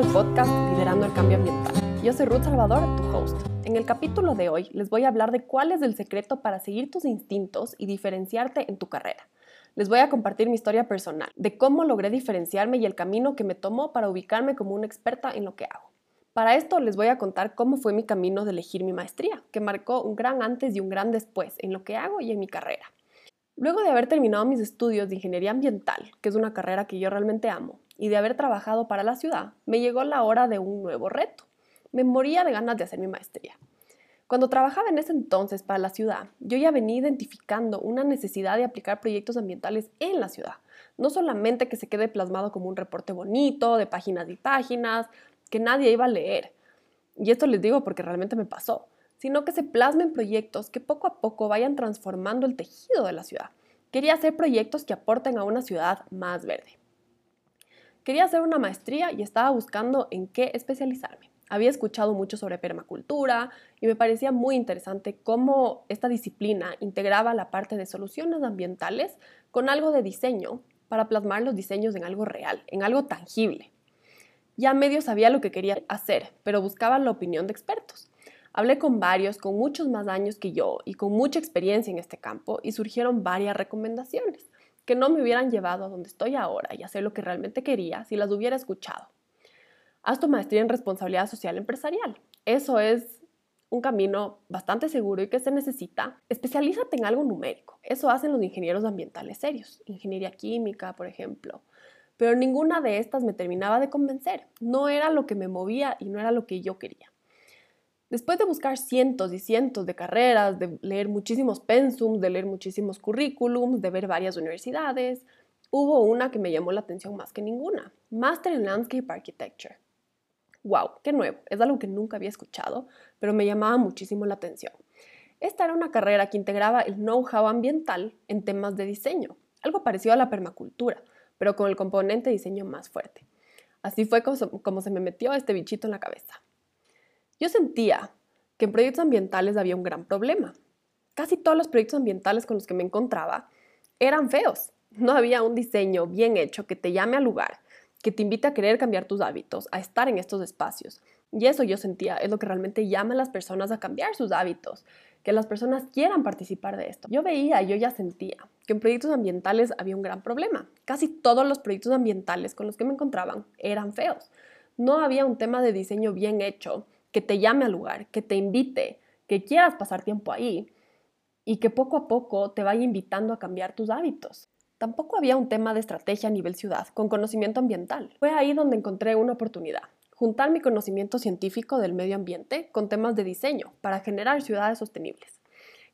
al podcast Liderando el Cambio Ambiental. Yo soy Ruth Salvador, tu host. En el capítulo de hoy les voy a hablar de cuál es el secreto para seguir tus instintos y diferenciarte en tu carrera. Les voy a compartir mi historia personal, de cómo logré diferenciarme y el camino que me tomó para ubicarme como una experta en lo que hago. Para esto les voy a contar cómo fue mi camino de elegir mi maestría, que marcó un gran antes y un gran después en lo que hago y en mi carrera. Luego de haber terminado mis estudios de ingeniería ambiental, que es una carrera que yo realmente amo, y de haber trabajado para la ciudad, me llegó la hora de un nuevo reto. Me moría de ganas de hacer mi maestría. Cuando trabajaba en ese entonces para la ciudad, yo ya venía identificando una necesidad de aplicar proyectos ambientales en la ciudad. No solamente que se quede plasmado como un reporte bonito, de páginas y páginas, que nadie iba a leer. Y esto les digo porque realmente me pasó sino que se plasmen proyectos que poco a poco vayan transformando el tejido de la ciudad. Quería hacer proyectos que aporten a una ciudad más verde. Quería hacer una maestría y estaba buscando en qué especializarme. Había escuchado mucho sobre permacultura y me parecía muy interesante cómo esta disciplina integraba la parte de soluciones ambientales con algo de diseño para plasmar los diseños en algo real, en algo tangible. Ya medio sabía lo que quería hacer, pero buscaba la opinión de expertos. Hablé con varios con muchos más años que yo y con mucha experiencia en este campo y surgieron varias recomendaciones que no me hubieran llevado a donde estoy ahora y hacer lo que realmente quería si las hubiera escuchado. Haz tu maestría en responsabilidad social empresarial. Eso es un camino bastante seguro y que se necesita. Especialízate en algo numérico. Eso hacen los ingenieros ambientales serios, ingeniería química, por ejemplo. Pero ninguna de estas me terminaba de convencer. No era lo que me movía y no era lo que yo quería. Después de buscar cientos y cientos de carreras, de leer muchísimos pensums, de leer muchísimos currículums, de ver varias universidades, hubo una que me llamó la atención más que ninguna, Master in Landscape Architecture. ¡Wow! ¡Qué nuevo! Es algo que nunca había escuchado, pero me llamaba muchísimo la atención. Esta era una carrera que integraba el know-how ambiental en temas de diseño, algo parecido a la permacultura, pero con el componente diseño más fuerte. Así fue como se me metió este bichito en la cabeza. Yo sentía que en proyectos ambientales había un gran problema. Casi todos los proyectos ambientales con los que me encontraba eran feos. No había un diseño bien hecho que te llame al lugar, que te invite a querer cambiar tus hábitos, a estar en estos espacios. Y eso yo sentía es lo que realmente llama a las personas a cambiar sus hábitos, que las personas quieran participar de esto. Yo veía, yo ya sentía que en proyectos ambientales había un gran problema. Casi todos los proyectos ambientales con los que me encontraban eran feos. No había un tema de diseño bien hecho que te llame al lugar, que te invite, que quieras pasar tiempo ahí y que poco a poco te vaya invitando a cambiar tus hábitos. Tampoco había un tema de estrategia a nivel ciudad con conocimiento ambiental. Fue ahí donde encontré una oportunidad, juntar mi conocimiento científico del medio ambiente con temas de diseño para generar ciudades sostenibles.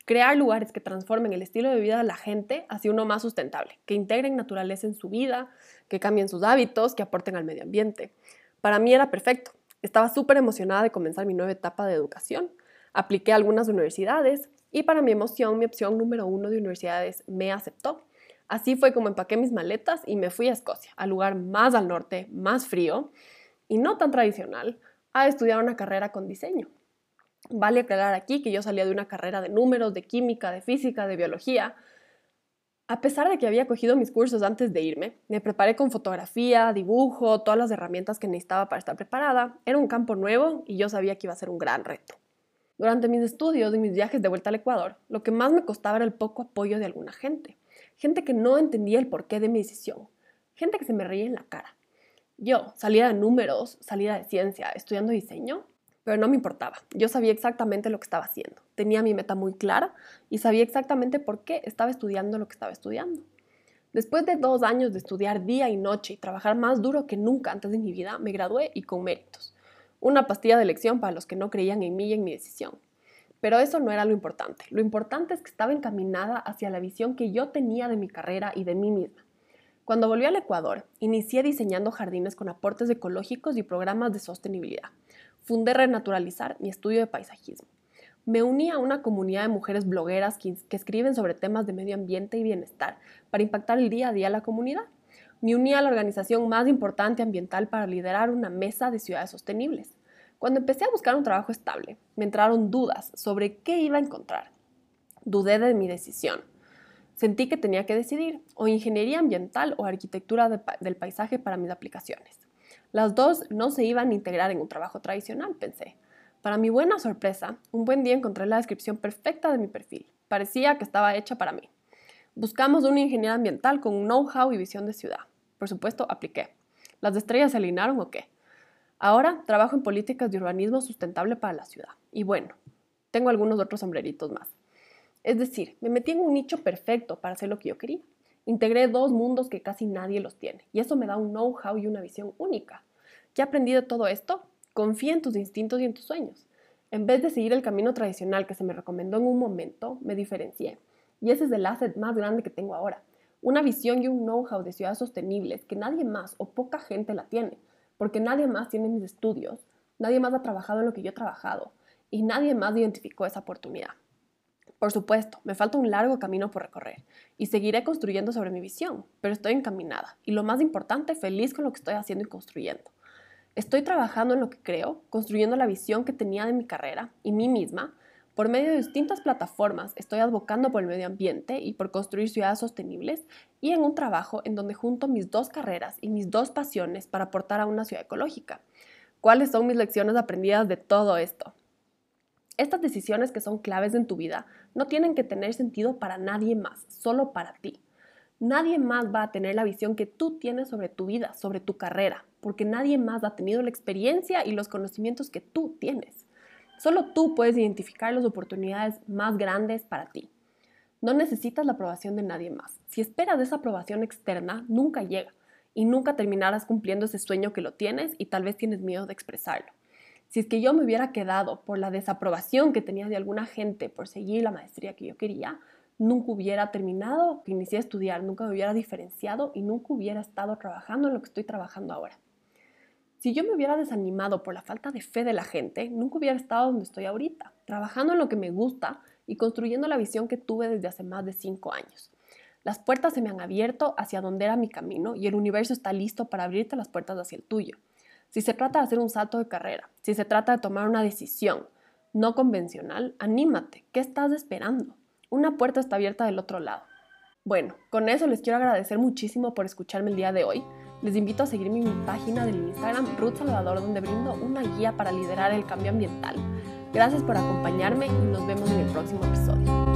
Crear lugares que transformen el estilo de vida de la gente hacia uno más sustentable, que integren naturaleza en su vida, que cambien sus hábitos, que aporten al medio ambiente. Para mí era perfecto. Estaba súper emocionada de comenzar mi nueva etapa de educación. Apliqué a algunas universidades y para mi emoción, mi opción número uno de universidades me aceptó. Así fue como empaqué mis maletas y me fui a Escocia, al lugar más al norte, más frío y no tan tradicional, a estudiar una carrera con diseño. Vale aclarar aquí que yo salía de una carrera de números, de química, de física, de biología, a pesar de que había cogido mis cursos antes de irme, me preparé con fotografía, dibujo, todas las herramientas que necesitaba para estar preparada. Era un campo nuevo y yo sabía que iba a ser un gran reto. Durante mis estudios y mis viajes de vuelta al Ecuador, lo que más me costaba era el poco apoyo de alguna gente. Gente que no entendía el porqué de mi decisión. Gente que se me reía en la cara. Yo, salía de números, salía de ciencia, estudiando diseño, pero no me importaba. Yo sabía exactamente lo que estaba haciendo. Tenía mi meta muy clara y sabía exactamente por qué estaba estudiando lo que estaba estudiando. Después de dos años de estudiar día y noche y trabajar más duro que nunca antes de mi vida, me gradué y con méritos. Una pastilla de elección para los que no creían en mí y en mi decisión. Pero eso no era lo importante. Lo importante es que estaba encaminada hacia la visión que yo tenía de mi carrera y de mí misma. Cuando volví al Ecuador, inicié diseñando jardines con aportes ecológicos y programas de sostenibilidad fundé Renaturalizar, mi estudio de paisajismo. Me uní a una comunidad de mujeres blogueras que, escriben sobre temas de medio ambiente y bienestar para impactar el día a día a la comunidad. Me uní a la organización más importante ambiental para liderar una mesa de ciudades sostenibles. Cuando empecé a buscar un trabajo estable, me entraron dudas sobre qué iba a encontrar. Dudé de mi decisión. Sentí que tenía que decidir o ingeniería ambiental o arquitectura del paisaje para mis aplicaciones. Las dos no se iban a integrar en un trabajo tradicional, pensé. Para mi buena sorpresa, un buen día encontré la descripción perfecta de mi perfil. Parecía que estaba hecha para mí. Buscamos una ingeniera ambiental con know-how y visión de ciudad. Por supuesto, apliqué. ¿Las estrellas se alinearon o qué? Ahora trabajo en políticas de urbanismo sustentable para la ciudad. Y bueno, tengo algunos otros sombreritos más. Es decir, me metí en un nicho perfecto para hacer lo que yo quería. Integré dos mundos que casi nadie los tiene. Y eso me da un know-how y una visión única. ¿Qué aprendí de todo esto? Confía en tus instintos y en tus sueños. En vez de seguir el camino tradicional que se me recomendó en un momento, me diferencié. Y ese es el asset más grande que tengo ahora. Una visión y un know-how de ciudades sostenibles que nadie más o poca gente la tiene porque nadie más tiene mis estudios, nadie más ha trabajado en lo que yo he trabajado y nadie más identificó esa oportunidad. Por supuesto, me falta un largo camino por recorrer y seguiré construyendo sobre mi visión, pero estoy encaminada y lo más importante, feliz con lo que estoy haciendo y construyendo. Estoy trabajando en lo que creo, construyendo la visión que tenía de mi carrera y mí misma por medio de distintas plataformas estoy advocando por el medio ambiente y por construir ciudades sostenibles y en un trabajo en donde junto mis dos carreras y mis dos pasiones para aportar a una ciudad ecológica. ¿Cuáles son mis lecciones aprendidas de todo esto? Estas decisiones que son claves en tu vida no tienen que tener sentido para nadie más, solo para ti. Nadie más va a tener la visión que tú tienes sobre tu vida, sobre tu carrera, porque nadie más ha tenido la experiencia y los conocimientos que tú tienes. Solo tú puedes identificar las oportunidades más grandes para ti. No necesitas la aprobación de nadie más. Si esperas esa aprobación externa, nunca llega y nunca terminarás cumpliendo ese sueño que lo tienes y tal vez tienes miedo de expresarlo. Si es que yo me hubiera quedado por la desaprobación que tenía de alguna gente por seguir la maestría que yo quería, nunca hubiera terminado, inicié a estudiar, nunca me hubiera diferenciado y nunca hubiera estado trabajando en lo que estoy trabajando ahora. Si yo me hubiera desanimado por la falta de fe de la gente, nunca hubiera estado donde estoy ahorita, trabajando en lo que me gusta y construyendo la visión que tuve desde hace más de cinco años. Las puertas se me han abierto hacia donde era mi camino y el universo está listo para abrirte las puertas hacia el tuyo. Si se trata de hacer un salto de carrera, si se trata de tomar una decisión no convencional, anímate. ¿Qué estás esperando? Una puerta está abierta del otro lado. Bueno, con eso les quiero agradecer muchísimo por escucharme el día de hoy. Les invito a seguirme en mi página del Instagram Ruth Salvador donde brindo una guía para liderar el cambio ambiental. Gracias por acompañarme y nos vemos en el próximo episodio.